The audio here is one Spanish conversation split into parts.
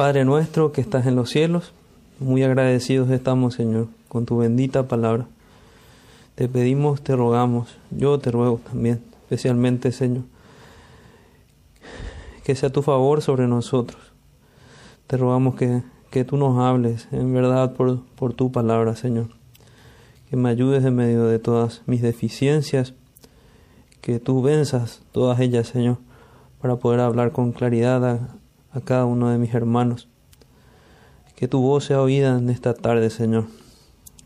Padre nuestro que estás en los cielos, muy agradecidos estamos, Señor, con tu bendita palabra. Te pedimos, te rogamos, yo te ruego también, especialmente, Señor, que sea tu favor sobre nosotros. Te rogamos que, que tú nos hables en verdad por, por tu palabra, Señor. Que me ayudes en medio de todas mis deficiencias, que tú venzas todas ellas, Señor, para poder hablar con claridad a cada uno de mis hermanos. Que tu voz sea oída en esta tarde, Señor.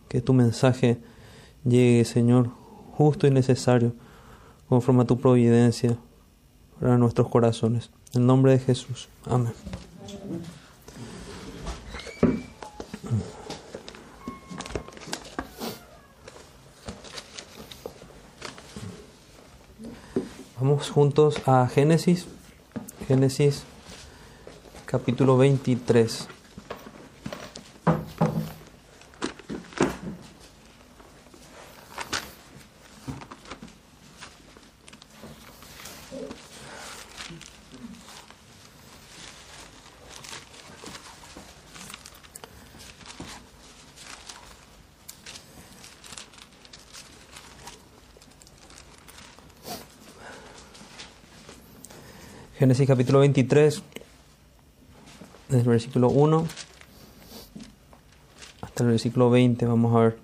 Que tu mensaje llegue, Señor, justo y necesario, conforme a tu providencia para nuestros corazones. En nombre de Jesús. Amén. Vamos juntos a Génesis. Génesis capítulo 23. Génesis capítulo 23, desde el versículo 1 hasta el versículo 20, vamos a ver.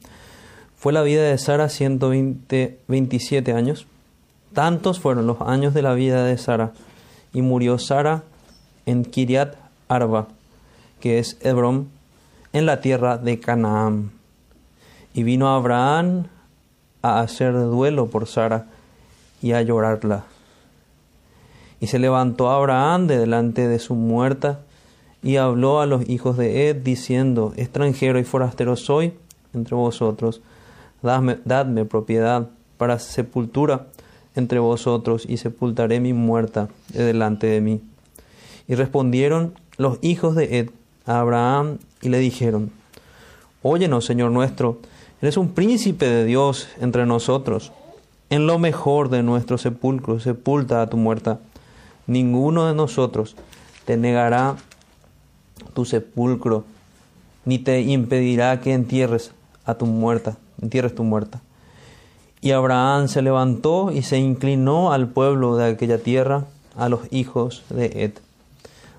Fue la vida de Sara 120, 27 años. Tantos fueron los años de la vida de Sara. Y murió Sara en Kiriat Arba, que es Hebrón, en la tierra de Canaán. Y vino Abraham a hacer duelo por Sara y a llorarla. Y se levantó Abraham de delante de su muerta y habló a los hijos de Ed, diciendo, extranjero y forastero soy entre vosotros, dadme, propiedad para sepultura entre vosotros, y sepultaré mi muerta de delante de mí. Y respondieron los hijos de Ed a Abraham y le dijeron, Óyenos, Señor nuestro, eres un príncipe de Dios entre nosotros. En lo mejor de nuestro sepulcro sepulta a tu muerta ninguno de nosotros te negará tu sepulcro, ni te impedirá que entierres a tu muerta, entierres tu muerta. Y Abraham se levantó y se inclinó al pueblo de aquella tierra, a los hijos de Ed.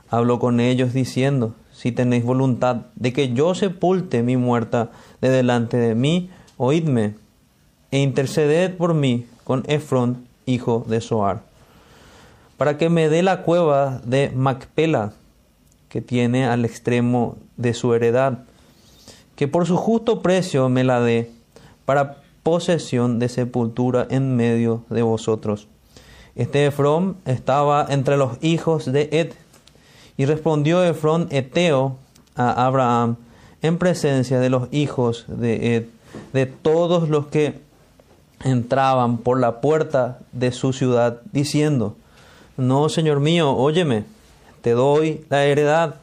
Habló con ellos diciendo, si tenéis voluntad de que yo sepulte mi muerta de delante de mí, oídme, e interceded por mí con Efrón, hijo de Soar para que me dé la cueva de Macpela, que tiene al extremo de su heredad, que por su justo precio me la dé, para posesión de sepultura en medio de vosotros. Este Efrón estaba entre los hijos de Ed, y respondió Efrón Eteo a Abraham en presencia de los hijos de Ed, de todos los que entraban por la puerta de su ciudad, diciendo, no, Señor mío, óyeme, te doy la heredad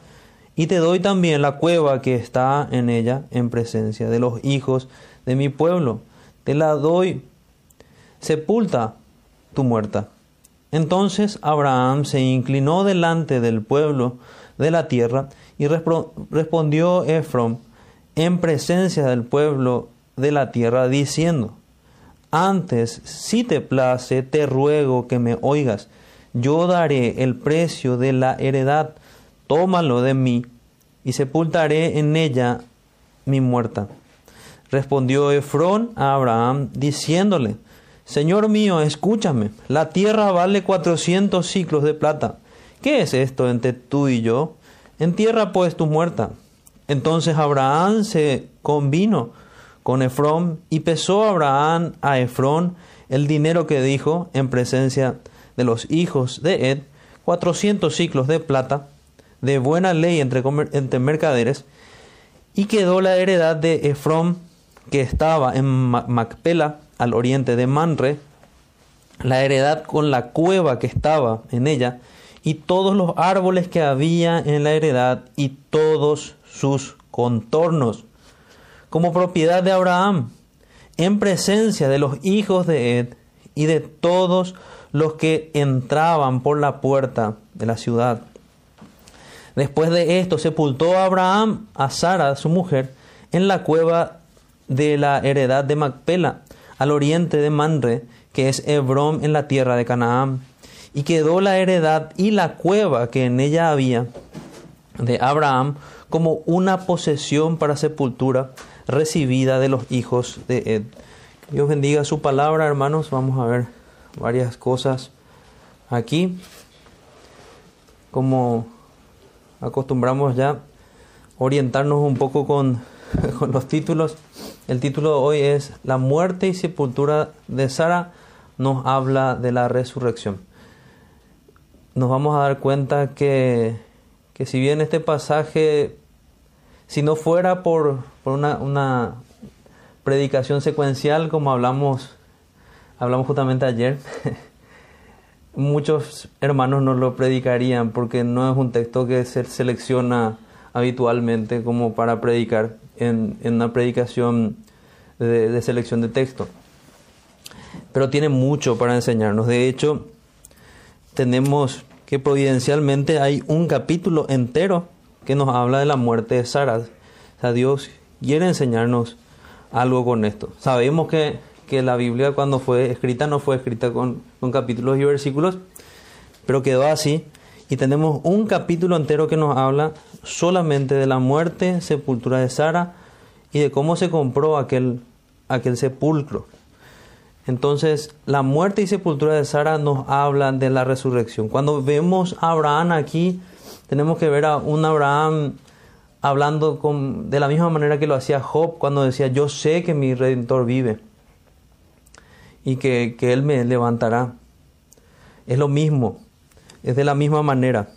y te doy también la cueva que está en ella en presencia de los hijos de mi pueblo. Te la doy, sepulta tu muerta. Entonces Abraham se inclinó delante del pueblo de la tierra y respondió Efron en presencia del pueblo de la tierra diciendo, antes, si te place, te ruego que me oigas yo daré el precio de la heredad, tómalo de mí, y sepultaré en ella mi muerta. Respondió Efrón a Abraham, diciéndole, Señor mío, escúchame, la tierra vale cuatrocientos ciclos de plata. ¿Qué es esto entre tú y yo? Entierra pues tu muerta. Entonces Abraham se convino con Efrón y pesó Abraham a Efrón el dinero que dijo en presencia de los hijos de Ed, cuatrocientos ciclos de plata, de buena ley entre, mercaderes, y quedó la heredad de Efrón, que estaba en Macpela, al oriente de Manre, la heredad con la cueva que estaba en ella, y todos los árboles que había en la heredad, y todos sus contornos, como propiedad de Abraham, en presencia de los hijos de Ed y de todos que entraban por la puerta de la ciudad. Después de esto, sepultó a Abraham a Sara, su mujer, en la cueva de la heredad de Macpela, al oriente de Manre, que es Hebrón en la tierra de Canaán. Y quedó la heredad y la cueva que en ella había de Abraham como una posesión para sepultura recibida de los hijos de Ed. Dios bendiga su palabra, hermanos. Vamos a ver varias cosas aquí. Como acostumbramos ya orientarnos un poco con, con los títulos. El título de hoy es La muerte y sepultura de Sara nos habla de la resurrección. Nos vamos a dar cuenta que, que si bien este pasaje, si no fuera por, por una, una predicación secuencial, como hablamos, hablamos justamente ayer, muchos hermanos no lo predicarían porque no es un texto que se selecciona habitualmente como para predicar en, una predicación de, selección de texto. Pero tiene mucho para enseñarnos. De hecho, tenemos que providencialmente hay un capítulo entero que nos habla de la muerte de Sara. O sea, Dios quiere enseñarnos algo con esto. Sabemos que, la Biblia cuando fue escrita no fue escrita con, con capítulos y versículos, pero quedó así. Y tenemos un capítulo entero que nos habla solamente de la muerte, sepultura de Sara y de cómo se compró aquel, aquel sepulcro. Entonces, la muerte y sepultura de Sara nos hablan de la resurrección. Cuando vemos a Abraham aquí, tenemos que ver a un Abraham hablando con, de la misma manera que lo hacía Job cuando decía, yo sé que mi redentor vive y que, que Él me levantará. Es lo mismo, es de la misma manera.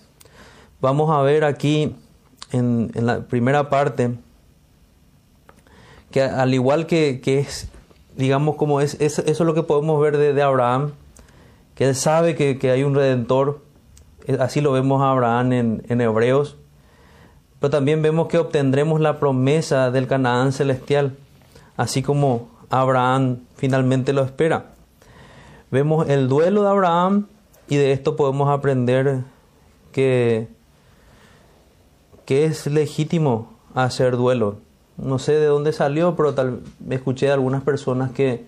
Vamos a ver aquí en, la primera parte, que al igual que, es, digamos, como es, eso es lo que podemos ver de, Abraham, que él sabe que, hay un redentor, eh, así lo vemos a Abraham en, en Hebreos, pero también vemos que obtendremos la promesa del Canaán celestial, así como Abraham finalmente lo espera. Vemos el duelo de Abraham y de esto podemos aprender que que es legítimo hacer duelo. No sé de dónde salió, pero tal, escuché de algunas personas que,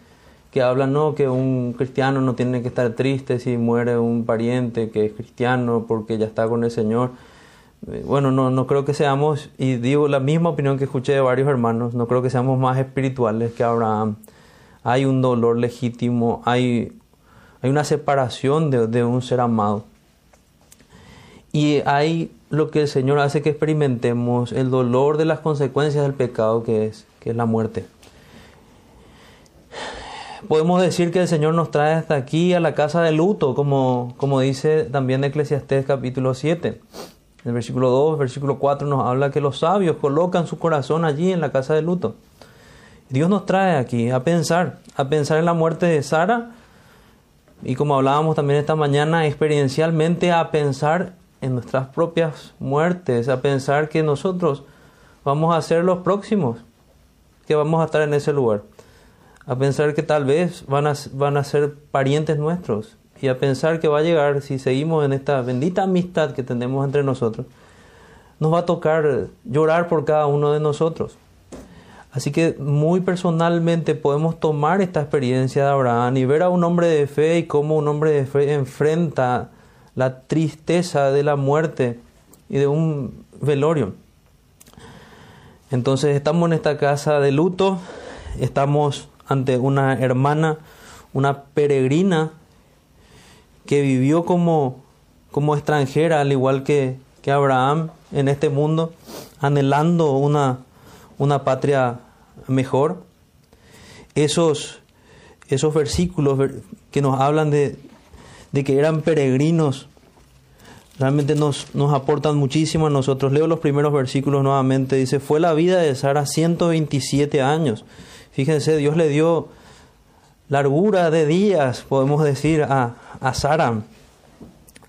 que hablan, no, que un cristiano no tiene que estar triste si muere un pariente que es cristiano porque ya está con el Señor. Eh, bueno, no, no creo que seamos, y digo la misma opinión que escuché de varios hermanos, no creo que seamos más espirituales que Abraham. Hay un dolor legítimo, hay, hay una separación de, de un ser amado. Y hay lo que el Señor hace que experimentemos el dolor de las consecuencias del pecado que es, que es la muerte. Podemos decir que el Señor nos trae hasta aquí a la casa de luto, como, como dice también Eclesiastés capítulo 7. En el versículo 2, versículo 4 nos habla que los sabios colocan su corazón allí en la casa de luto. Dios nos trae aquí a pensar, a pensar en la muerte de Sara y como hablábamos también esta mañana, experiencialmente a pensar en nuestras propias muertes, a pensar que nosotros vamos a ser los próximos, que vamos a estar en ese lugar, a pensar que tal vez van a, van a ser parientes nuestros y a pensar que va a llegar, si seguimos en esta bendita amistad que tenemos entre nosotros, nos va a tocar llorar por cada uno de nosotros. Así que muy personalmente podemos tomar esta experiencia de Abraham y ver a un hombre de fe y cómo un hombre de fe enfrenta la tristeza de la muerte y de un velorio. Entonces estamos en esta casa de luto, estamos ante una hermana, una peregrina que vivió como, como extranjera, al igual que, que Abraham en este mundo, anhelando una, una patria mejor. Esos, esos versículos que nos hablan de, de que eran peregrinos, realmente nos, nos aportan muchísimo a nosotros. Leo los primeros versículos nuevamente. Dice, fue la vida de Sara 127 años. Fíjense, Dios le dio largura de días, podemos decir, a, a Sara.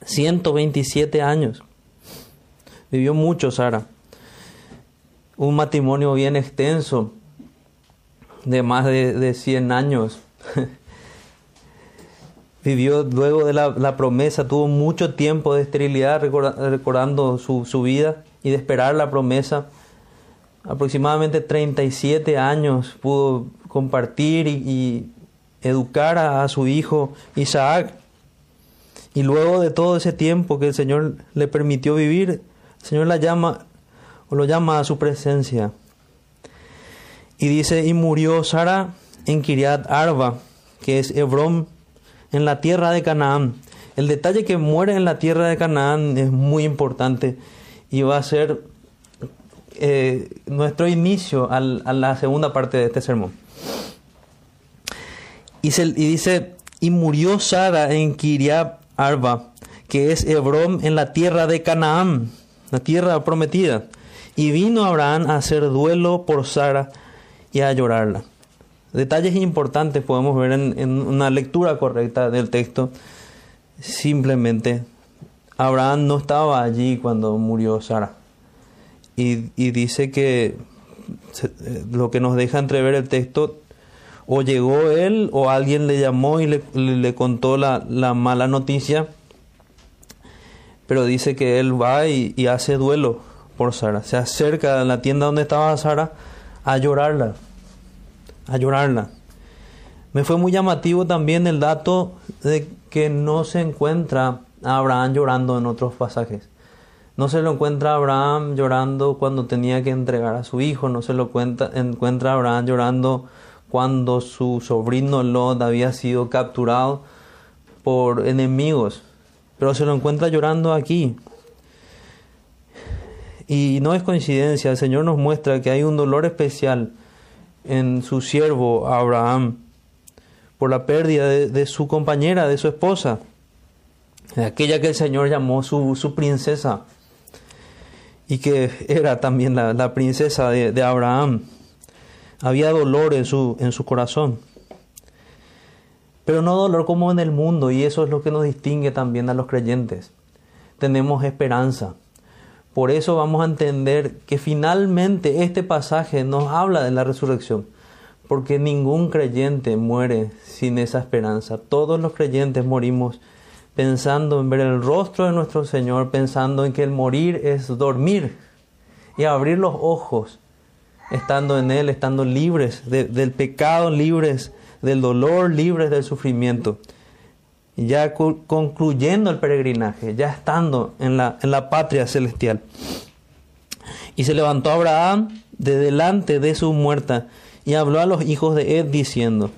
127 años. Vivió mucho Sara. Un matrimonio bien extenso, de más de, de 100 años. vivió luego de la, promesa, tuvo mucho tiempo de esterilidad recordando su, su, vida y de esperar la promesa. Aproximadamente 37 años pudo compartir y, educar a, su hijo Isaac. Y luego de todo ese tiempo que el Señor le permitió vivir, el Señor la llama o lo llama a su presencia. Y dice, y murió Sara en Kiriat Arba, que es Hebrón, en la tierra de Canaán. El detalle que muere en la tierra de Canaán es muy importante y va a ser eh, nuestro inicio a la segunda parte de este sermón. Y, y dice, y murió Sara en Kiriat Arba, que es Hebrón en la tierra de Canaán, la tierra prometida. Y vino Abraham a hacer duelo por Sara y a llorarla. Detalles importantes podemos ver en, una lectura correcta del texto. Simplemente, Abraham no estaba allí cuando murió Sara. Y, dice que eh, lo que nos deja entrever el texto, o llegó él o alguien le llamó y le, contó la, mala noticia, pero dice que él va y, y hace duelo por Sara. Se acerca a la tienda donde estaba Sara a llorarla a llorarla. Me fue muy llamativo también el dato de que no se encuentra a Abraham llorando en otros pasajes. No se lo encuentra a Abraham llorando cuando tenía que entregar a su hijo, no se lo encuentra a Abraham llorando cuando su sobrino Lot había sido capturado por enemigos, pero se lo encuentra llorando aquí. Y no es coincidencia, el Señor nos muestra que hay un dolor especial en su siervo Abraham por la pérdida de, su compañera, de su esposa, aquella que el Señor llamó su princesa y que era también la, princesa de, Abraham. Había dolor en su, en su corazón. Pero no dolor como en el mundo, y eso es lo que nos distingue también a los creyentes. Tenemos esperanza. Por eso vamos a entender que finalmente este pasaje nos habla de la resurrección, porque ningún creyente muere sin esa esperanza. Todos los creyentes morimos pensando en ver el rostro de nuestro Señor, pensando en que el morir es dormir y abrir los ojos, estando en Él, estando libres del pecado, libres del dolor, libres del sufrimiento ya concluyendo el peregrinaje, ya estando en la, en la patria celestial. Y se levantó Abraham de delante de su muerta y habló a los hijos de Ed diciendo,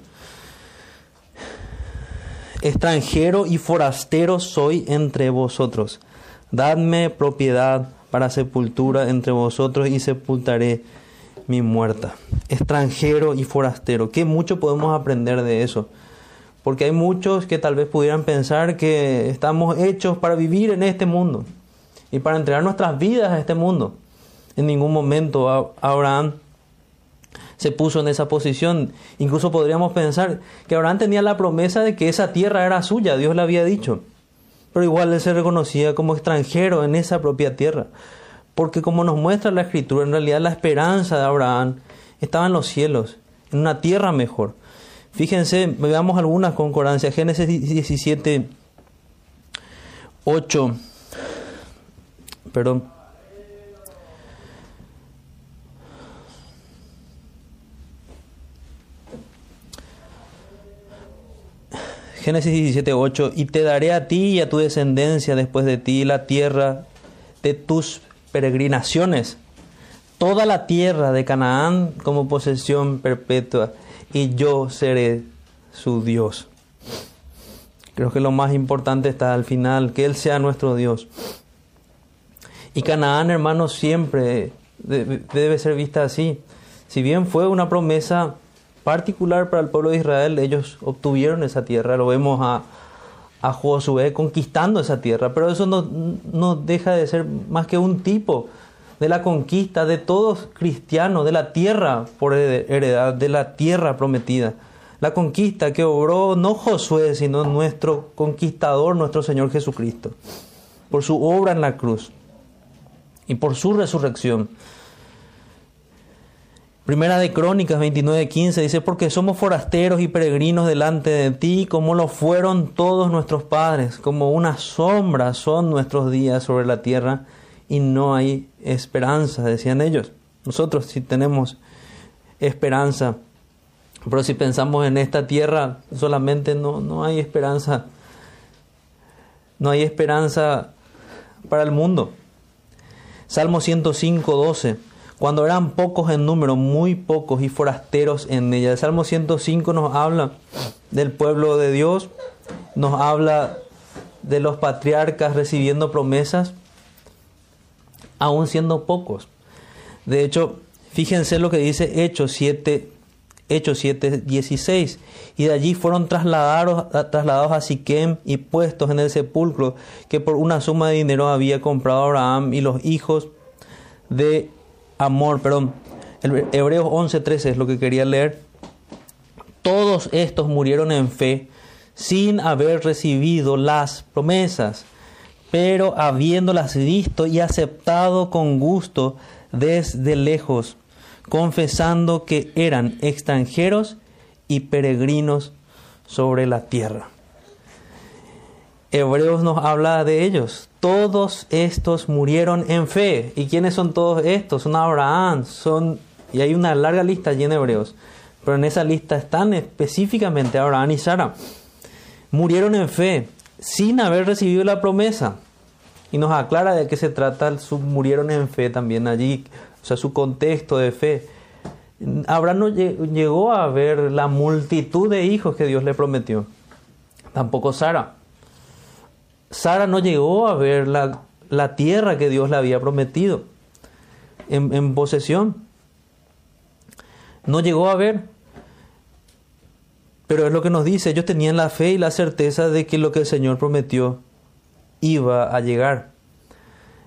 extranjero y forastero soy entre vosotros, dadme propiedad para sepultura entre vosotros y sepultaré mi muerta. Extranjero y forastero, ¿qué mucho podemos aprender de eso? Porque hay muchos que tal vez pudieran pensar que estamos hechos para vivir en este mundo y para entregar nuestras vidas a este mundo. En ningún momento Abraham se puso en esa posición. Incluso podríamos pensar que Abraham tenía la promesa de que esa tierra era suya, Dios le había dicho. Pero igual él se reconocía como extranjero en esa propia tierra. Porque como nos muestra la escritura, en realidad la esperanza de Abraham estaba en los cielos, en una tierra mejor. Fíjense, veamos algunas concordancias. Génesis 17, 8. Perdón. Génesis 17, 8. Y te daré a ti y a tu descendencia después de ti la tierra de tus peregrinaciones, toda la tierra de Canaán como posesión perpetua y yo seré su Dios. Creo que lo más importante está al final, que Él sea nuestro Dios. Y Canaán, hermanos, siempre debe ser vista así. Si bien fue una promesa particular para el pueblo de Israel, ellos obtuvieron esa tierra, lo vemos a, a Josué conquistando esa tierra, pero eso no, no deja de ser más que un tipo de la conquista de todos cristianos, de la tierra por heredad, de la tierra prometida. La conquista que obró no Josué, sino nuestro conquistador, nuestro Señor Jesucristo, por su obra en la cruz y por su resurrección. Primera de Crónicas 29:15 dice, porque somos forasteros y peregrinos delante de ti, como lo fueron todos nuestros padres, como una sombra son nuestros días sobre la tierra y no hay esperanza, decían ellos. Nosotros sí tenemos esperanza, pero si pensamos en esta tierra, solamente no, no hay esperanza, no hay esperanza para el mundo. Salmo 105:12 cuando eran pocos en número, muy pocos y forasteros en ella. El Salmo 105 nos habla del pueblo de Dios, nos habla de los patriarcas recibiendo promesas, aún siendo pocos. De hecho, fíjense lo que dice Hechos 7, Hechos 7, 16. Y de allí fueron trasladados, trasladados a Siquem y puestos en el sepulcro que por una suma de dinero había comprado Abraham y los hijos de amor, perdón, Hebreos 11:13 es lo que quería leer. Todos estos murieron en fe sin haber recibido las promesas, pero habiéndolas visto y aceptado con gusto desde lejos, confesando que eran extranjeros y peregrinos sobre la tierra. Hebreos nos habla de ellos. Todos estos murieron en fe. ¿Y quiénes son todos estos? Son Abraham, son... Y hay una larga lista allí en Hebreos. Pero en esa lista están específicamente Abraham y Sara. Murieron en fe, sin haber recibido la promesa. Y nos aclara de qué se trata, su, murieron en fe también allí, o sea, su contexto de fe. Abraham no llegó a ver la multitud de hijos que Dios le prometió. Tampoco Sara. Sara no llegó a ver la, tierra que Dios le había prometido en, en posesión. No llegó a ver. Pero es lo que nos dice, ellos tenían la fe y la certeza de que lo que el Señor prometió iba a llegar.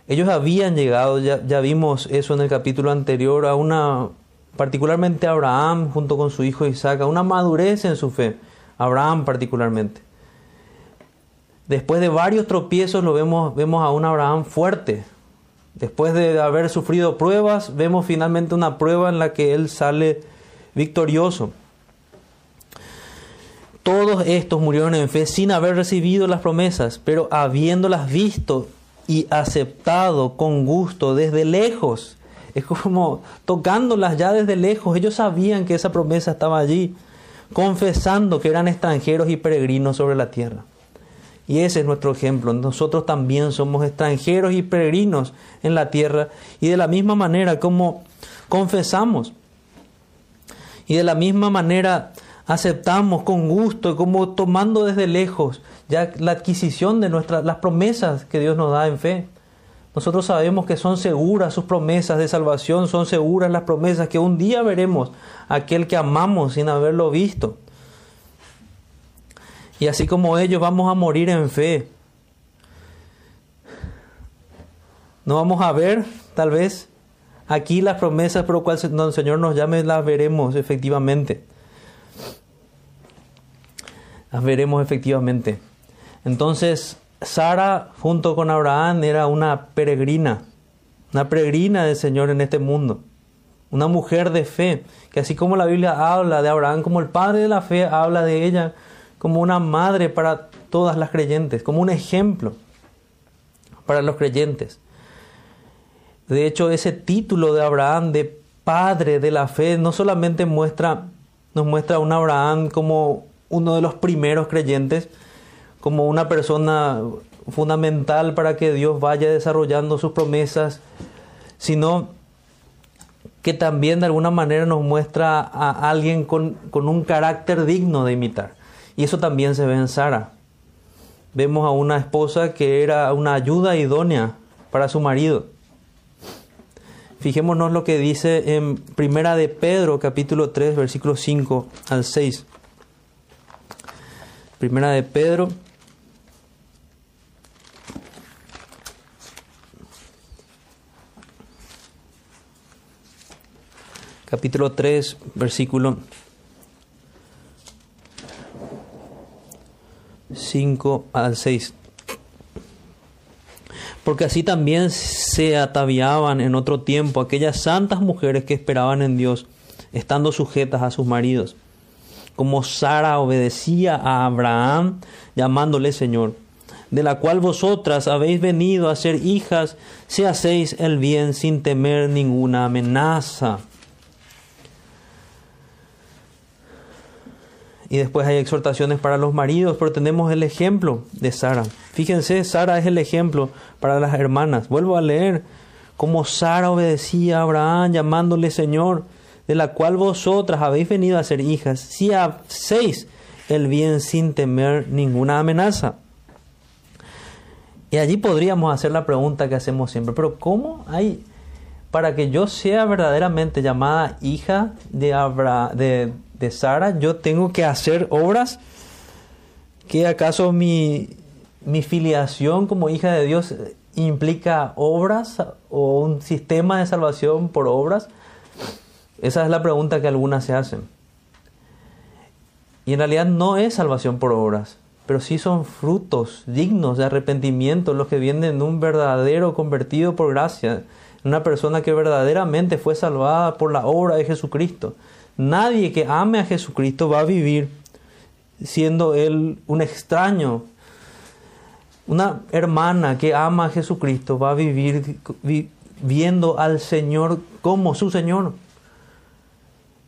Ellos habían llegado, ya, ya, vimos eso en el capítulo anterior, a una, particularmente Abraham junto con su hijo Isaac, a una madurez en su fe, Abraham particularmente. Después de varios tropiezos lo vemos, vemos a un Abraham fuerte. Después de haber sufrido pruebas, vemos finalmente una prueba en la que él sale victorioso. Todos estos murieron en fe sin haber recibido las promesas, pero habiéndolas visto y aceptado con gusto desde lejos. Es como tocándolas ya desde lejos. Ellos sabían que esa promesa estaba allí, confesando que eran extranjeros y peregrinos sobre la tierra. Y ese es nuestro ejemplo. Nosotros también somos extranjeros y peregrinos en la tierra. Y de la misma manera como confesamos. Y de la misma manera aceptamos con gusto, como tomando desde lejos ya la adquisición de nuestras las promesas que Dios nos da en fe. Nosotros sabemos que son seguras sus promesas de salvación, son seguras las promesas que un día veremos aquel que amamos sin haberlo visto. Y así como ellos vamos a morir en fe. No vamos a ver, tal vez, aquí las promesas por las cuales el Señor nos llame, las veremos efectivamente. Las veremos efectivamente. Entonces, Sara junto con Abraham era una peregrina, una peregrina del Señor en este mundo, una mujer de fe, que así como la Biblia habla de Abraham como el padre de la fe, habla de ella como una madre para todas las creyentes, como un ejemplo para los creyentes. De hecho, ese título de Abraham de padre de la fe no solamente muestra, nos muestra a un Abraham como uno de los primeros creyentes, como una persona fundamental para que Dios vaya desarrollando sus promesas, sino que también de alguna manera nos muestra a alguien con, con un carácter digno de imitar. Y eso también se ve en Sara. Vemos a una esposa que era una ayuda idónea para su marido. Fijémonos lo que dice en Primera de Pedro, capítulo 3, versículos 5 al 6. Primera de Pedro. Capítulo 3, versículo 5 al 6. Porque así también se ataviaban en otro tiempo aquellas santas mujeres que esperaban en Dios, estando sujetas a sus maridos, como Sara obedecía a Abraham, llamándole Señor, de la cual vosotras habéis venido a ser hijas, si hacéis el bien sin temer ninguna amenaza. Y después hay exhortaciones para los maridos, pero tenemos el ejemplo de Sara. Fíjense, Sara es el ejemplo para las hermanas. Vuelvo a leer cómo Sara obedecía a Abraham llamándole Señor, de la cual vosotras habéis venido a ser hijas, si hacéis el bien sin temer ninguna amenaza. Y allí podríamos hacer la pregunta que hacemos siempre, pero ¿cómo hay para que yo sea verdaderamente llamada hija de, Abra, de, de Sara, yo tengo que hacer obras? ¿Que acaso mi, mi filiación como hija de Dios implica obras o un sistema de salvación por obras? Esa es la pregunta que algunas se hacen. Y en realidad no es salvación por obras, pero sí son frutos dignos de arrepentimiento los que vienen de un verdadero convertido por gracia, una persona que verdaderamente fue salvada por la obra de Jesucristo. Nadie que ame a Jesucristo va a vivir siendo él un extraño. Una hermana que ama a Jesucristo va a vivir viendo al Señor como su Señor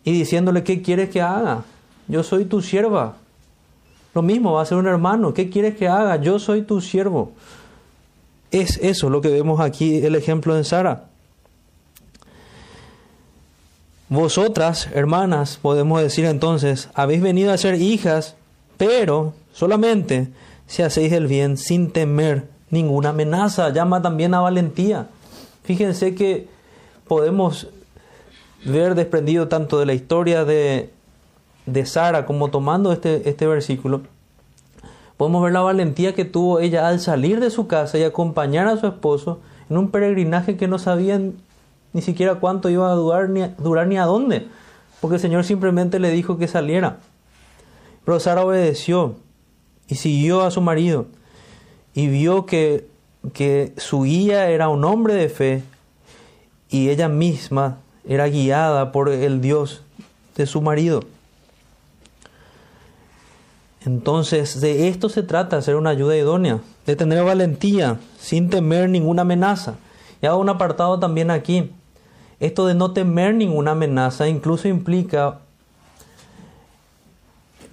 y diciéndole, ¿qué quieres que haga? Yo soy tu sierva. Lo mismo va a ser un hermano, ¿qué quieres que haga? Yo soy tu siervo. Es eso lo que vemos aquí, el ejemplo de Sara. Vosotras, hermanas, podemos decir entonces, habéis venido a ser hijas, pero solamente si hacéis el bien sin temer ninguna amenaza. Llama también a valentía. Fíjense que podemos ver desprendido tanto de la historia de, de Sara como tomando este, este versículo, podemos ver la valentía que tuvo ella al salir de su casa y acompañar a su esposo en un peregrinaje que no sabían ni siquiera cuánto iba a durar ni, durar ni a dónde, porque el Señor simplemente le dijo que saliera. Pero Sara obedeció y siguió a su marido y vio que, que su guía era un hombre de fe y ella misma era guiada por el Dios de su marido. Entonces, de esto se trata, ser una ayuda idónea, de tener valentía, sin temer ninguna amenaza. Y hago un apartado también aquí. Esto de no temer ninguna amenaza incluso implica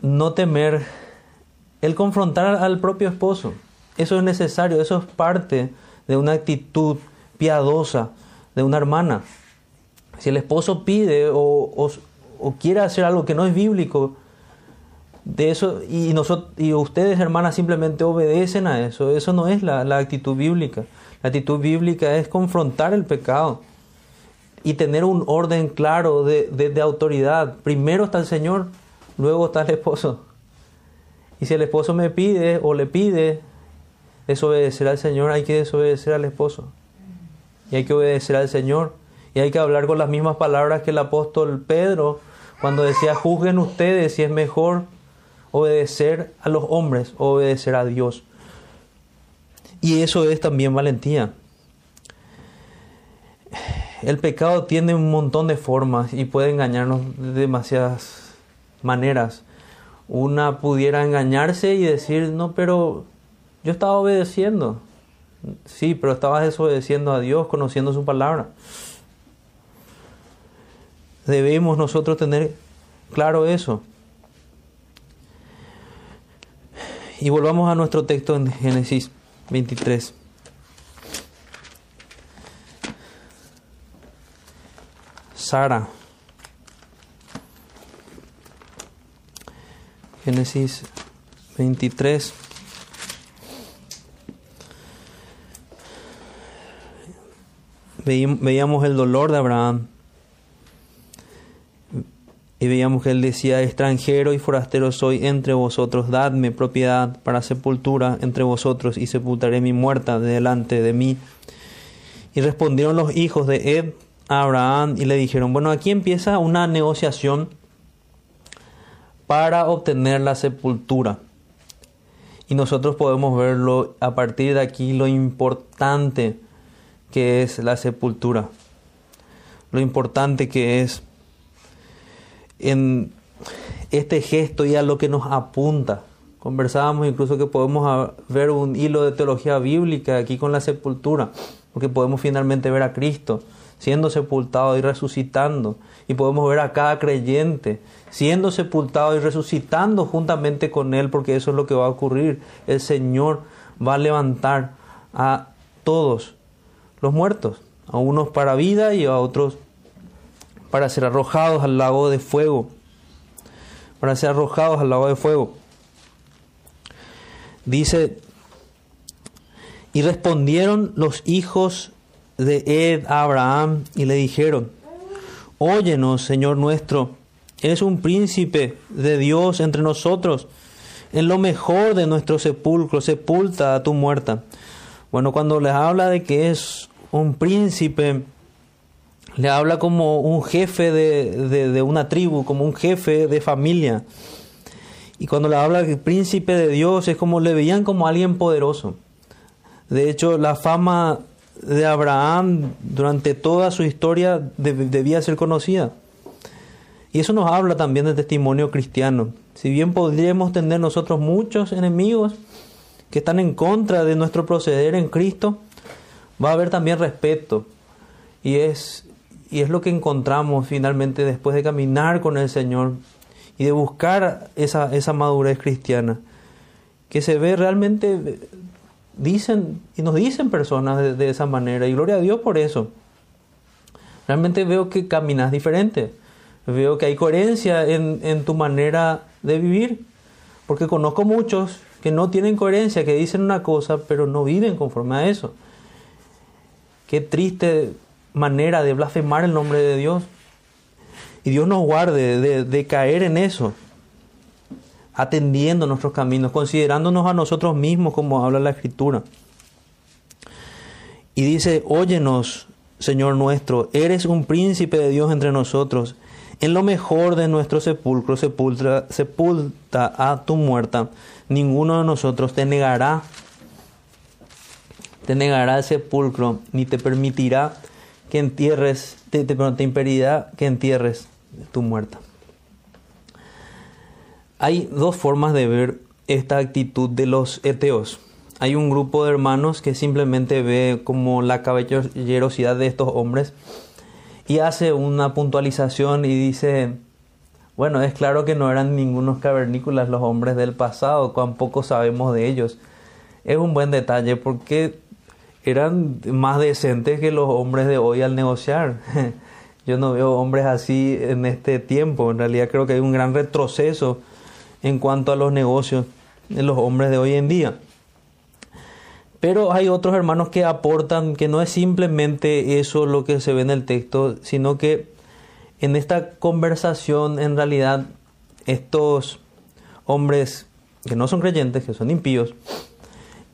no temer el confrontar al propio esposo. Eso es necesario, eso es parte de una actitud piadosa de una hermana. Si el esposo pide o, quiere hacer algo que no es bíblico, de eso y nosotros y ustedes hermanas simplemente obedecen a eso eso no es la, actitud bíblica la actitud bíblica es confrontar el pecado y tener un orden claro de, autoridad. Primero está el Señor, luego está el esposo. Y si el esposo me pide o le pide desobedecer al Señor, hay que desobedecer al esposo. Y hay que obedecer al Señor. Y hay que hablar con las mismas palabras que el apóstol Pedro cuando decía, juzguen ustedes si es mejor obedecer a los hombres o obedecer a Dios. Y eso es también valentía el pecado tiene un montón de formas y puede engañarnos de demasiadas maneras. Una pudiera engañarse y decir, no, pero yo estaba obedeciendo. Sí, pero estabas desobedeciendo a Dios, conociendo su palabra. Debemos nosotros tener claro eso. Y volvamos a nuestro texto en Génesis 23. Sara. Génesis 23. Veíamos el dolor de Abraham. Y veíamos que él decía, extranjero y forastero soy entre vosotros, dadme propiedad para sepultura entre vosotros y sepultaré mi muerta delante de mí. Y respondieron los hijos de Ed Abraham y le dijeron, bueno, aquí empieza una negociación para obtener la sepultura. Y nosotros podemos verlo a partir de aquí lo importante que es la sepultura. Lo importante que es en este gesto y a lo que nos apunta. Conversábamos incluso que podemos ver un hilo de teología bíblica aquí con la sepultura, porque podemos finalmente ver a Cristo siendo sepultado y resucitando, y podemos ver a cada creyente siendo sepultado y resucitando juntamente con Él, porque eso es lo que va a ocurrir. El Señor va a levantar a todos los muertos, a unos para vida y a otros para ser arrojados al lago de fuego, para ser arrojados al lago de fuego. Dice, y respondieron los hijos de Ed a Abraham y le dijeron, Óyenos, Señor nuestro, eres un príncipe de Dios entre nosotros, en lo mejor de nuestro sepulcro, sepulta a tu muerta. Bueno, cuando les habla de que es un príncipe, le habla como un jefe de, una tribu, como un jefe de familia. Y cuando le habla de príncipe de Dios, es como le veían como alguien poderoso. De hecho, la fama de Abraham durante toda su historia debía ser conocida. Y eso nos habla también del testimonio cristiano. Si bien podríamos tener nosotros muchos enemigos que están en contra de nuestro proceder en Cristo, va a haber también respeto. Y es, y es lo que encontramos finalmente después de caminar con el Señor y de buscar esa, esa madurez cristiana. Que se ve realmente, dicen, y nos dicen personas de, esa manera, y gloria a Dios por eso. Realmente veo que caminas diferente Veo que hay coherencia en, tu manera de vivir, porque conozco muchos que no tienen coherencia, que dicen una cosa, pero no viven conforme a eso. Qué triste manera de blasfemar el nombre de Dios. Y Dios nos guarde de, de, caer en eso, atendiendo nuestros caminos, considerándonos a nosotros mismos como habla la Escritura. Y dice, óyenos, Señor nuestro, eres un príncipe de Dios entre nosotros en lo mejor de nuestro sepulcro sepulta, sepulta a tu muerta. Ninguno de nosotros te negará, te negará el sepulcro, ni te permitirá que entierres, te, te, te impedirá que entierres tu muerta. Hay dos formas de ver esta actitud de los eteos. Hay un grupo de hermanos que simplemente ve como la caballerosidad de estos hombres y hace una puntualización y dice, bueno, es claro que no eran ningunos cavernícolas los hombres del pasado, cuán poco sabemos de ellos. Es un buen detalle porque eran más decentes que los hombres de hoy al negociar. Yo no veo hombres así en este tiempo. En realidad creo que hay un gran retroceso en cuanto a los negocios de los hombres de hoy en día. Pero hay otros hermanos que aportan que no es simplemente eso lo que se ve en el texto, sino que en esta conversación en realidad estos hombres que no son creyentes, que son impíos,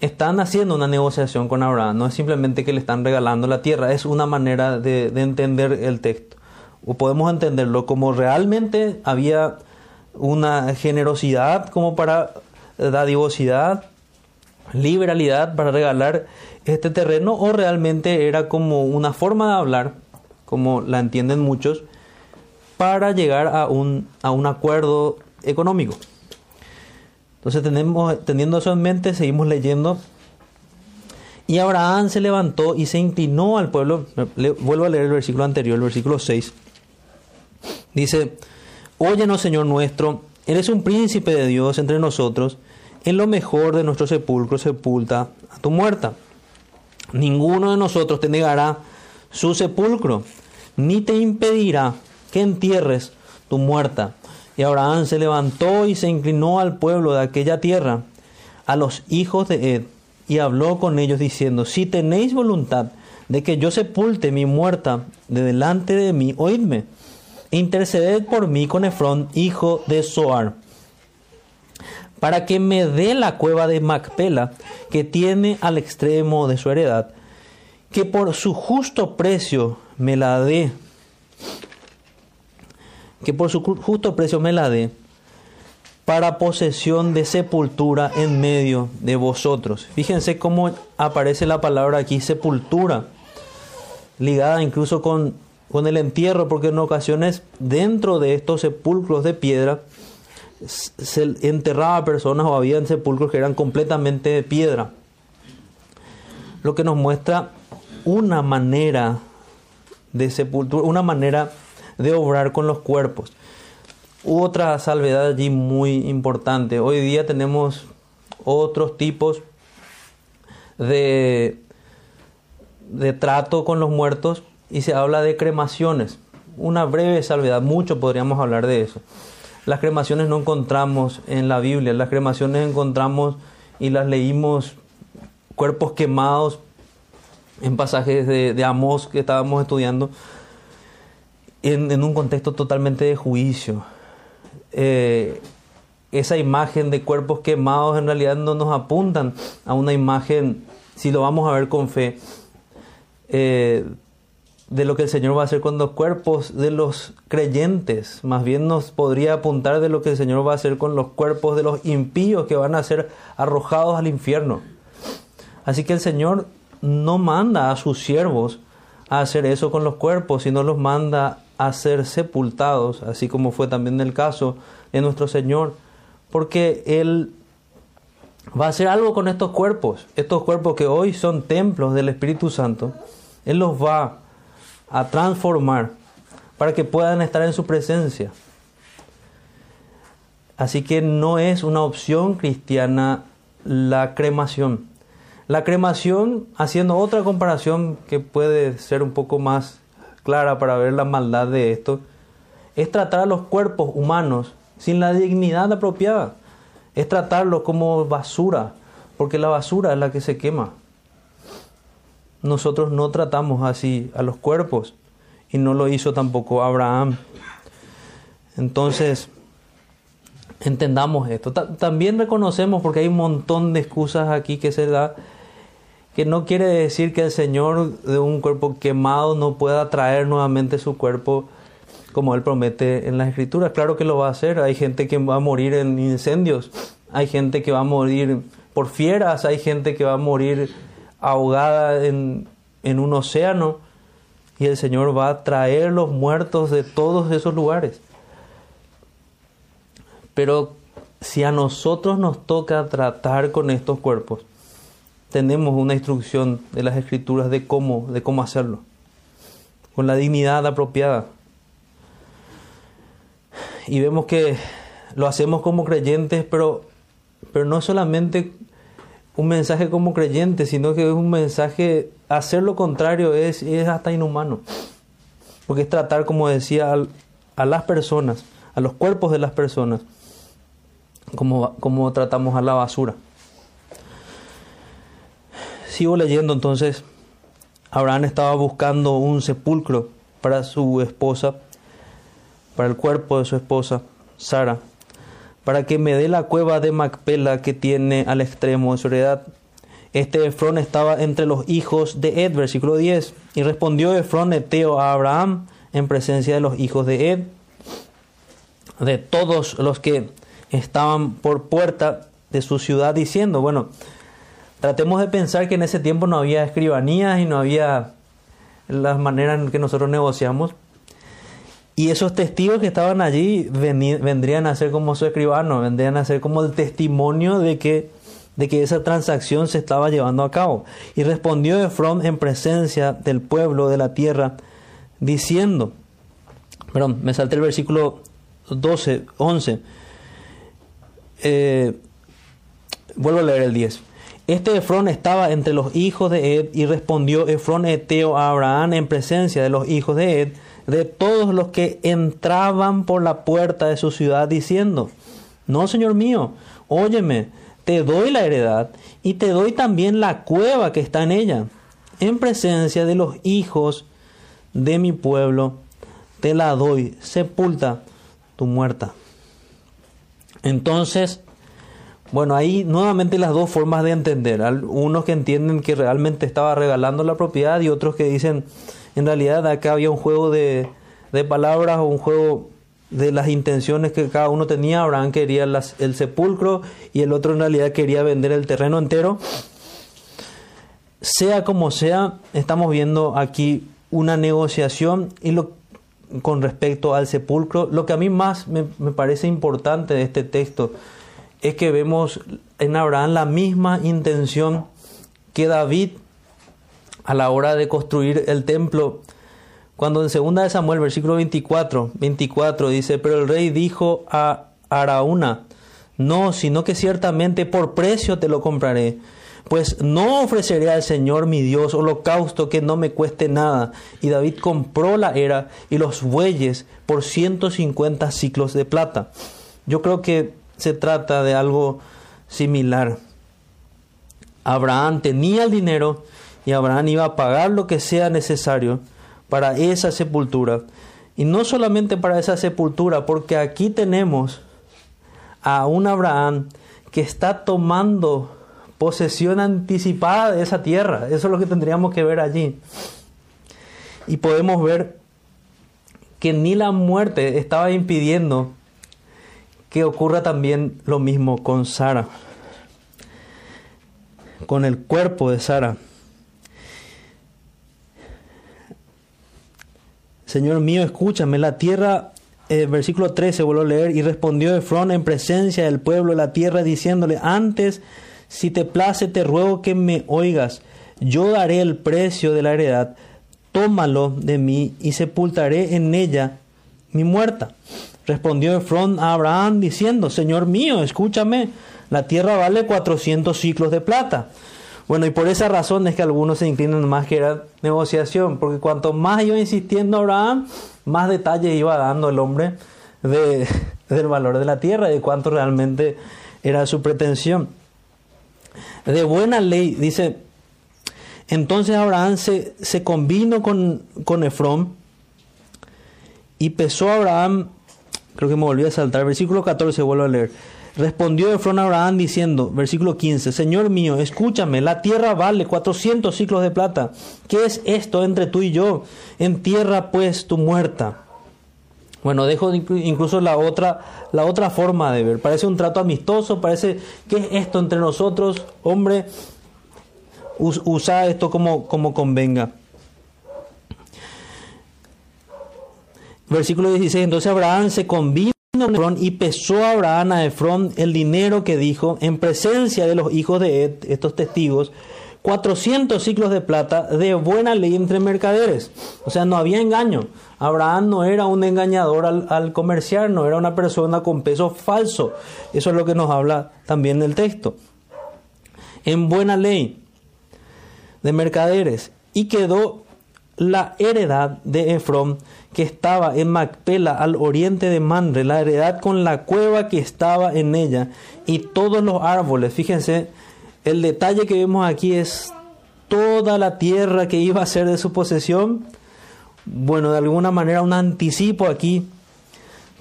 están haciendo una negociación con Abraham. No es simplemente que le están regalando la tierra, es una manera de, de entender el texto. O podemos entenderlo como realmente había una generosidad como para dadivosidad liberalidad para regalar este terreno o realmente era como una forma de hablar, como la entienden muchos, para llegar a un, a un acuerdo económico. Entonces tenemos, teniendo eso en mente, seguimos leyendo. Y Abraham se levantó y se inclinó al pueblo. vuelvo a leer el versículo anterior, el versículo 6. Dice, Óyenos Señor nuestro, eres un príncipe de Dios entre nosotros en lo mejor de nuestro sepulcro sepulta a tu muerta. Ninguno de nosotros te negará su sepulcro, ni te impedirá que entierres tu muerta. Y Abraham se levantó y se inclinó al pueblo de aquella tierra, a los hijos de Ed, y habló con ellos diciendo, si tenéis voluntad de que yo sepulte mi muerta de delante de mí, oídme, interceded por mí con Efrón, hijo de Soar para que me dé la cueva de Macpela que tiene al extremo de su heredad, que por su justo precio me la dé, que por su justo precio me la dé, para posesión de sepultura en medio de vosotros. Fíjense cómo aparece la palabra aquí sepultura, ligada incluso con con el entierro, porque en ocasiones dentro de estos sepulcros de piedra se enterraba personas o había sepulcros que eran completamente de piedra. Lo que nos muestra una manera de sepultura, una manera de obrar con los cuerpos. Otra salvedad allí muy importante. Hoy día tenemos otros tipos de, de trato con los muertos y se habla de cremaciones. Una breve salvedad, mucho podríamos hablar de eso. Las cremaciones no encontramos en la Biblia, las cremaciones encontramos y las leímos cuerpos quemados en pasajes de, de Amós que estábamos estudiando en, un contexto totalmente de juicio. Eh, esa imagen de cuerpos quemados en realidad no nos apuntan a una imagen, si lo vamos a ver con fe, eh, de lo que el Señor va a hacer con los cuerpos de los creyentes. Más bien nos podría apuntar de lo que el Señor va a hacer con los cuerpos de los impíos que van a ser arrojados al infierno. Así que el Señor no manda a sus siervos a hacer eso con los cuerpos, sino los manda a ser sepultados, así como fue también el caso de nuestro Señor, porque Él va a hacer algo con estos cuerpos, estos cuerpos que hoy son templos del Espíritu Santo, Él los va a transformar para que puedan estar en su presencia. Así que no es una opción cristiana la cremación. La cremación, haciendo otra comparación que puede ser un poco más clara para ver la maldad de esto, es tratar a los cuerpos humanos sin la dignidad apropiada. Es tratarlos como basura, porque la basura es la que se quema. Nosotros no tratamos así a los cuerpos y no lo hizo tampoco Abraham. Entonces, entendamos esto. También reconocemos, porque hay un montón de excusas aquí que se da, que no quiere decir que el Señor de un cuerpo quemado no pueda traer nuevamente su cuerpo como Él promete en las Escrituras. Claro que lo va a hacer. Hay gente que va a morir en incendios, hay gente que va a morir por fieras, hay gente que va a morir ahogada en, en un océano y el Señor va a traer los muertos de todos esos lugares. Pero si a nosotros nos toca tratar con estos cuerpos, tenemos una instrucción de las escrituras de cómo, de cómo hacerlo, con la dignidad apropiada. Y vemos que lo hacemos como creyentes, pero, pero no solamente un mensaje como creyente, sino que es un mensaje, hacer lo contrario es, es hasta inhumano. Porque es tratar, como decía, a las personas, a los cuerpos de las personas, como, como tratamos a la basura. Sigo leyendo entonces. Abraham estaba buscando un sepulcro para su esposa, para el cuerpo de su esposa, Sara, para que me dé la cueva de Macpela que tiene al extremo de su heredad. Este Efrón estaba entre los hijos de Ed, versículo 10. Y respondió Efrón eteo a Abraham en presencia de los hijos de Ed, de todos los que estaban por puerta de su ciudad, diciendo, bueno, Tratemos de pensar que en ese tiempo no había escribanías y no había las maneras en que nosotros negociamos. Y esos testigos que estaban allí vendrían a ser como su escribano, vendrían a ser como el testimonio de que, de que esa transacción se estaba llevando a cabo. Y respondió Efron en presencia del pueblo de la tierra, diciendo, perdón, me salté el versículo 12, 11. Eh, vuelvo a leer el 10. Este Efrón estaba entre los hijos de Ed y respondió Efrón eteo a Abraham en presencia de los hijos de Ed, de todos los que entraban por la puerta de su ciudad diciendo, no, Señor mío, óyeme, te doy la heredad y te doy también la cueva que está en ella, en presencia de los hijos de mi pueblo, te la doy, sepulta tu muerta. Entonces bueno, ahí nuevamente las dos formas de entender. Unos que entienden que realmente estaba regalando la propiedad y otros que dicen, en realidad acá había un juego de, palabras o un juego de las intenciones que cada uno tenía. Abraham quería el sepulcro y el otro en realidad quería vender el terreno entero. Sea como sea, estamos viendo aquí una negociación y lo, con respecto al sepulcro. Lo que a mí más me, me parece importante de este texto es que vemos en Abraham la misma intención que David a la hora de construir el templo. Cuando en 2 de Samuel, versículo 24, 24 dice, pero el rey dijo a Araúna, no, sino que ciertamente por precio te lo compraré, pues no ofreceré al Señor mi Dios holocausto que no me cueste nada. Y David compró la era y los bueyes por 150 ciclos de plata. Yo creo que se trata de algo similar. Abraham tenía el dinero y Abraham iba a pagar lo que sea necesario para esa sepultura. Y no solamente para esa sepultura, porque aquí tenemos a un Abraham que está tomando posesión anticipada de esa tierra. Eso es lo que tendríamos que ver allí. Y podemos ver que ni la muerte estaba impidiendo que ocurra también lo mismo con Sara, con el cuerpo de Sara. Señor mío, escúchame, la tierra, eh, versículo 13, vuelvo a leer, y respondió Efrón en presencia del pueblo de la tierra, diciéndole, antes, si te place, te ruego que me oigas, yo daré el precio de la heredad, tómalo de mí y sepultaré en ella mi muerta. Respondió Efrón a Abraham diciendo, Señor mío, escúchame, la tierra vale 400 ciclos de plata. Bueno, y por esa razón es que algunos se inclinan más que era negociación, porque cuanto más iba insistiendo Abraham, más detalles iba dando el hombre de, del valor de la tierra y de cuánto realmente era su pretensión. De buena ley, dice, entonces Abraham se, se convino con, con Efrón y pesó Abraham Creo que me volví a saltar. Versículo 14, vuelvo a leer. Respondió Efrón a Abraham diciendo, versículo 15, Señor mío, escúchame, la tierra vale 400 ciclos de plata. ¿Qué es esto entre tú y yo? En tierra pues tu muerta. Bueno, dejo incluso la otra, la otra forma de ver. Parece un trato amistoso, parece, ¿qué es esto entre nosotros? Hombre, usa esto como, como convenga. Versículo 16, entonces Abraham se convino y pesó a Abraham a Efrón el dinero que dijo en presencia de los hijos de Ed, estos testigos, 400 ciclos de plata de buena ley entre mercaderes. O sea, no había engaño. Abraham no era un engañador al, al, comerciar, no era una persona con peso falso. Eso es lo que nos habla también el texto. En buena ley de mercaderes. Y quedó la heredad de Efrón que estaba en Macpela al oriente de Manre, la heredad con la cueva que estaba en ella y todos los árboles. Fíjense, el detalle que vemos aquí es toda la tierra que iba a ser de su posesión. Bueno, de alguna manera un anticipo aquí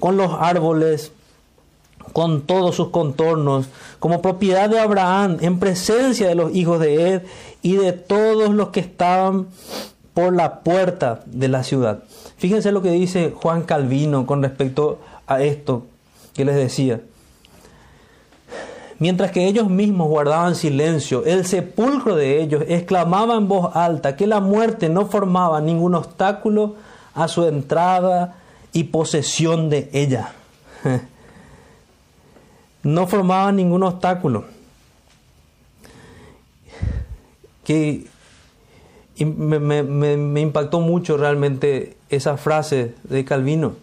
con los árboles, con todos sus contornos, como propiedad de Abraham, en presencia de los hijos de Ed y de todos los que estaban por la puerta de la ciudad. Fíjense lo que dice Juan Calvino con respecto a esto que les decía. Mientras que ellos mismos guardaban silencio, el sepulcro de ellos exclamaba en voz alta que la muerte no formaba ningún obstáculo a su entrada y posesión de ella. No formaba ningún obstáculo. Que y me, impactó mucho realmente esa frase de Calvino.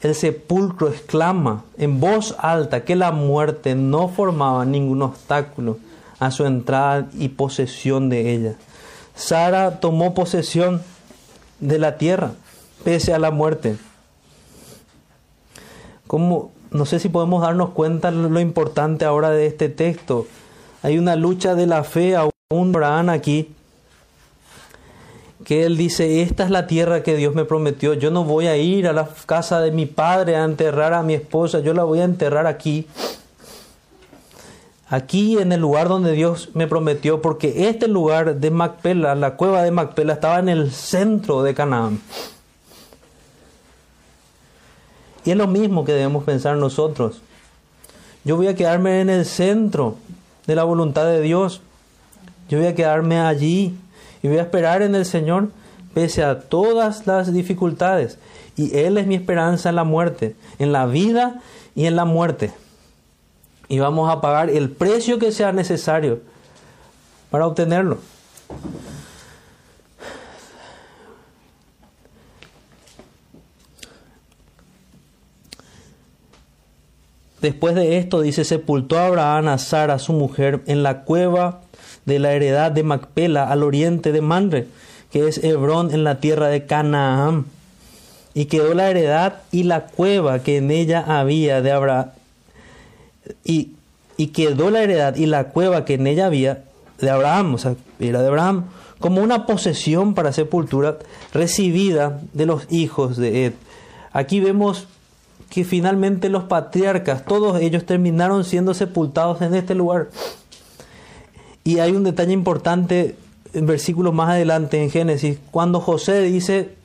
El sepulcro exclama en voz alta que la muerte no formaba ningún obstáculo a su entrada y posesión de ella. Sara tomó posesión de la tierra pese a la muerte. Como, no sé si podemos darnos cuenta lo importante ahora de este texto. Hay una lucha de la fe aún Abraham aquí que él dice, esta es la tierra que Dios me prometió, yo no voy a ir a la casa de mi padre a enterrar a mi esposa, yo la voy a enterrar aquí, aquí en el lugar donde Dios me prometió, porque este lugar de Macpela, la cueva de Macpela, estaba en el centro de Canaán. Y es lo mismo que debemos pensar nosotros. Yo voy a quedarme en el centro de la voluntad de Dios. Yo voy a quedarme allí y voy a esperar en el Señor pese a todas las dificultades. Y Él es mi esperanza en la muerte, en la vida y en la muerte. Y vamos a pagar el precio que sea necesario para obtenerlo. Después de esto, dice, sepultó a Abraham a Sara, su mujer, en la cueva de la heredad de Macpela, al oriente de Manre, que es Hebrón en la tierra de Canaán. Y quedó la heredad y la cueva que en ella había de Abraham. Y, y quedó la heredad y la cueva que en ella había de Abraham, o sea, era de Abraham, como una posesión para sepultura recibida de los hijos de Ed. Aquí vemos que finalmente los patriarcas, todos ellos terminaron siendo sepultados en este lugar. Y hay un detalle importante en versículos más adelante en Génesis, cuando José dice,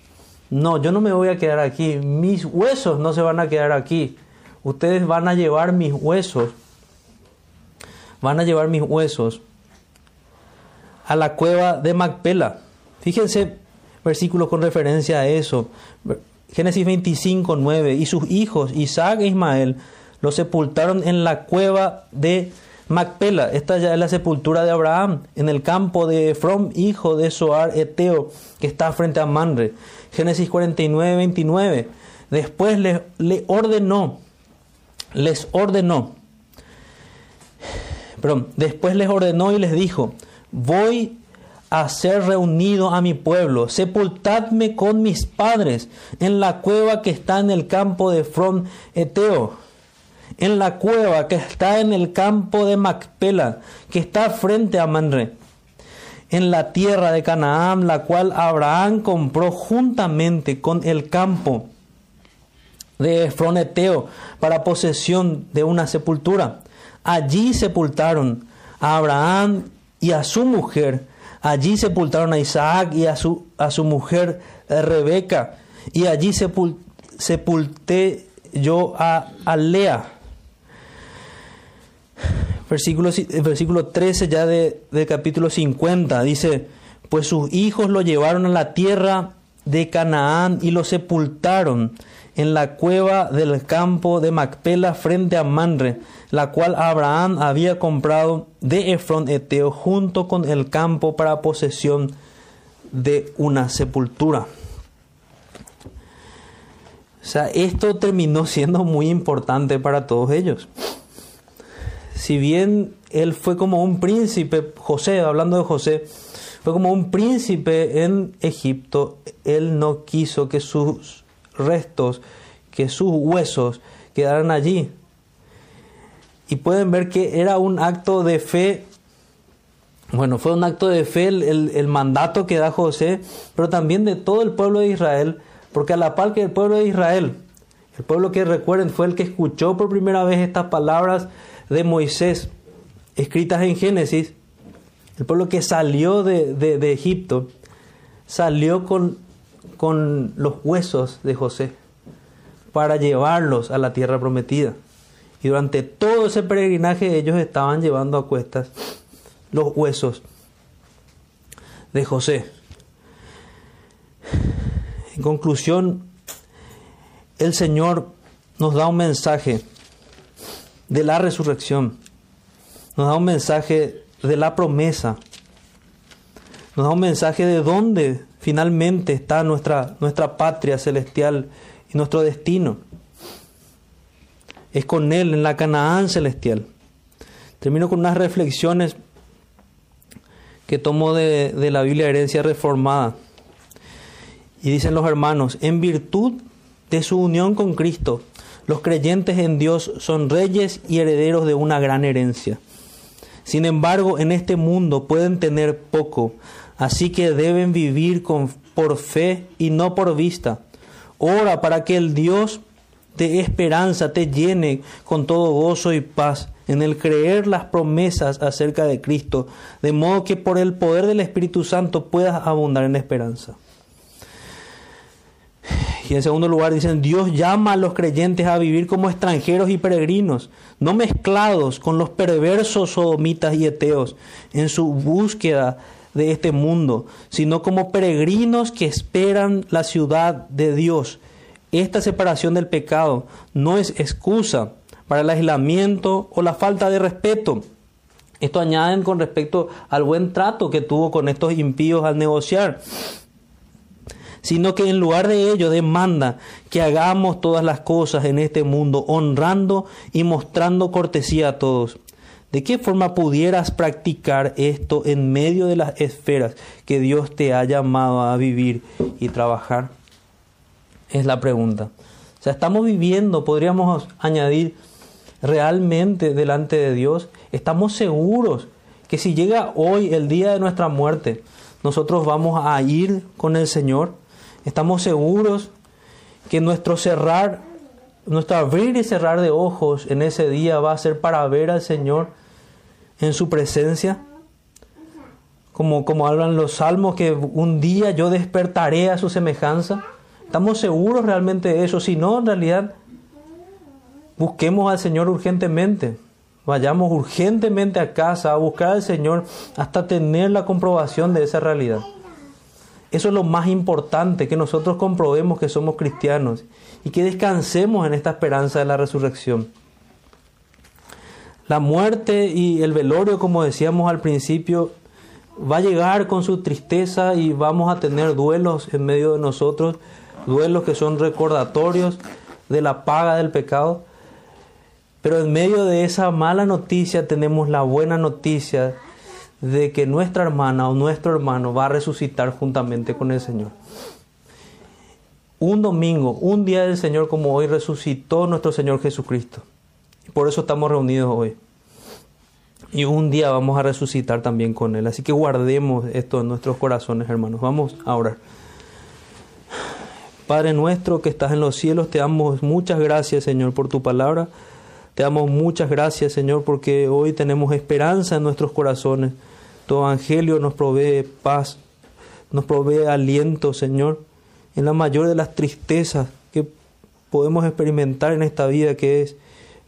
no, yo no me voy a quedar aquí, mis huesos no se van a quedar aquí, ustedes van a llevar mis huesos, van a llevar mis huesos a la cueva de Macpela. Fíjense versículos con referencia a eso. Génesis 25, 9. Y sus hijos, Isaac e Ismael, los sepultaron en la cueva de Macpela. Esta ya es la sepultura de Abraham, en el campo de Efrom, hijo de Soar Eteo, que está frente a Manre. Génesis 49, 29. Después le, le ordenó, les ordenó, perdón, después les ordenó y les dijo, voy a ser reunido a mi pueblo, sepultadme con mis padres en la cueva que está en el campo de From Eteo, en la cueva que está en el campo de Macpela, que está frente a Manre, en la tierra de Canaán, la cual Abraham compró juntamente con el campo de Eteo para posesión de una sepultura. Allí sepultaron a Abraham y a su mujer. Allí sepultaron a Isaac y a su, a su mujer eh, Rebeca. Y allí sepulté yo a, Lea. Versículo, versículo 13 ya de, de capítulo 50 dice, pues sus hijos lo llevaron a la tierra de Canaán y lo sepultaron en la cueva del campo de Macpela frente a Manre la cual Abraham había comprado de Efron Eteo junto con el campo para posesión de una sepultura. O sea, esto terminó siendo muy importante para todos ellos. Si bien él fue como un príncipe, José, hablando de José, fue como un príncipe en Egipto, él no quiso que sus restos, que sus huesos quedaran allí, y pueden ver que era un acto de fe. Bueno, fue un acto de fe el, mandato que da José, pero también de todo el pueblo de Israel, porque a la par que el pueblo de Israel, el pueblo que recuerden fue el que escuchó por primera vez estas palabras de Moisés escritas en Génesis, el pueblo que salió de, de Egipto, salió con, con los huesos de José para llevarlos a la tierra prometida. Y durante todo ese peregrinaje ellos estaban llevando a cuestas los huesos de José. En conclusión, el Señor nos da un mensaje de la resurrección, nos da un mensaje de la promesa, nos da un mensaje de dónde finalmente está nuestra, nuestra patria celestial y nuestro destino es con Él en la Canaán celestial. Termino con unas reflexiones que tomo de, de la Biblia Herencia Reformada. Y dicen los hermanos, en virtud de su unión con Cristo, los creyentes en Dios son reyes y herederos de una gran herencia. Sin embargo, en este mundo pueden tener poco, así que deben vivir con, por fe y no por vista. Ora para que el Dios de esperanza te llene con todo gozo y paz en el creer las promesas acerca de Cristo, de modo que por el poder del Espíritu Santo puedas abundar en esperanza. Y en segundo lugar dicen, Dios llama a los creyentes a vivir como extranjeros y peregrinos, no mezclados con los perversos sodomitas y eteos, en su búsqueda de este mundo, sino como peregrinos que esperan la ciudad de Dios. Esta separación del pecado no es excusa para el aislamiento o la falta de respeto. Esto añaden con respecto al buen trato que tuvo con estos impíos al negociar sino que en lugar de ello demanda que hagamos todas las cosas en este mundo honrando y mostrando cortesía a todos. ¿De qué forma pudieras practicar esto en medio de las esferas que Dios te ha llamado a vivir y trabajar? Es la pregunta. O sea, estamos viviendo, podríamos añadir, realmente delante de Dios. Estamos seguros que si llega hoy el día de nuestra muerte, nosotros vamos a ir con el Señor. Estamos seguros que nuestro cerrar, nuestro abrir y cerrar de ojos en ese día va a ser para ver al Señor en su presencia. Como, como hablan los salmos, que un día yo despertaré a su semejanza. ¿Estamos seguros realmente de eso? Si no, en realidad, busquemos al Señor urgentemente. Vayamos urgentemente a casa a buscar al Señor hasta tener la comprobación de esa realidad. Eso es lo más importante, que nosotros comprobemos que somos cristianos y que descansemos en esta esperanza de la resurrección. La muerte y el velorio, como decíamos al principio, va a llegar con su tristeza y vamos a tener duelos en medio de nosotros, duelos que son recordatorios de la paga del pecado. Pero en medio de esa mala noticia tenemos la buena noticia de que nuestra hermana o nuestro hermano va a resucitar juntamente con el Señor. Un domingo, un día del Señor como hoy resucitó nuestro Señor Jesucristo. Por eso estamos reunidos hoy. Y un día vamos a resucitar también con Él. Así que guardemos esto en nuestros corazones, hermanos. Vamos a orar. Padre nuestro que estás en los cielos, te damos muchas gracias, Señor, por tu palabra. Te damos muchas gracias, Señor, porque hoy tenemos esperanza en nuestros corazones. Tu evangelio nos provee paz, nos provee aliento, Señor, en la mayor de las tristezas que podemos experimentar en esta vida, que es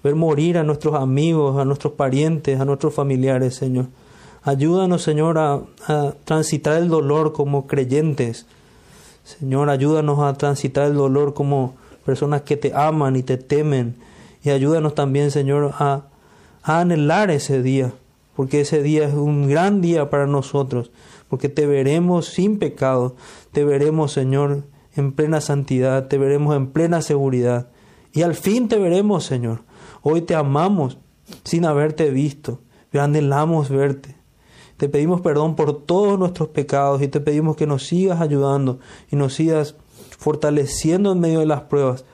ver morir a nuestros amigos, a nuestros parientes, a nuestros familiares, Señor. Ayúdanos, Señor, a, a transitar el dolor como creyentes Señor, ayúdanos a transitar el dolor como personas que te aman y te temen. Y ayúdanos también, Señor, a, anhelar ese día, porque ese día es un gran día para nosotros, porque te veremos sin pecado, te veremos, Señor, en plena santidad, te veremos en plena seguridad. Y al fin te veremos, Señor. Hoy te amamos sin haberte visto, pero anhelamos verte. Te pedimos perdón por todos nuestros pecados y te pedimos que nos sigas ayudando y nos sigas fortaleciendo en medio de las pruebas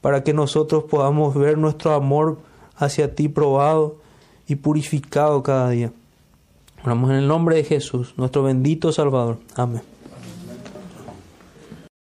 para que nosotros podamos ver nuestro amor hacia ti probado y purificado cada día. Oramos en el nombre de Jesús, nuestro bendito Salvador. Amén.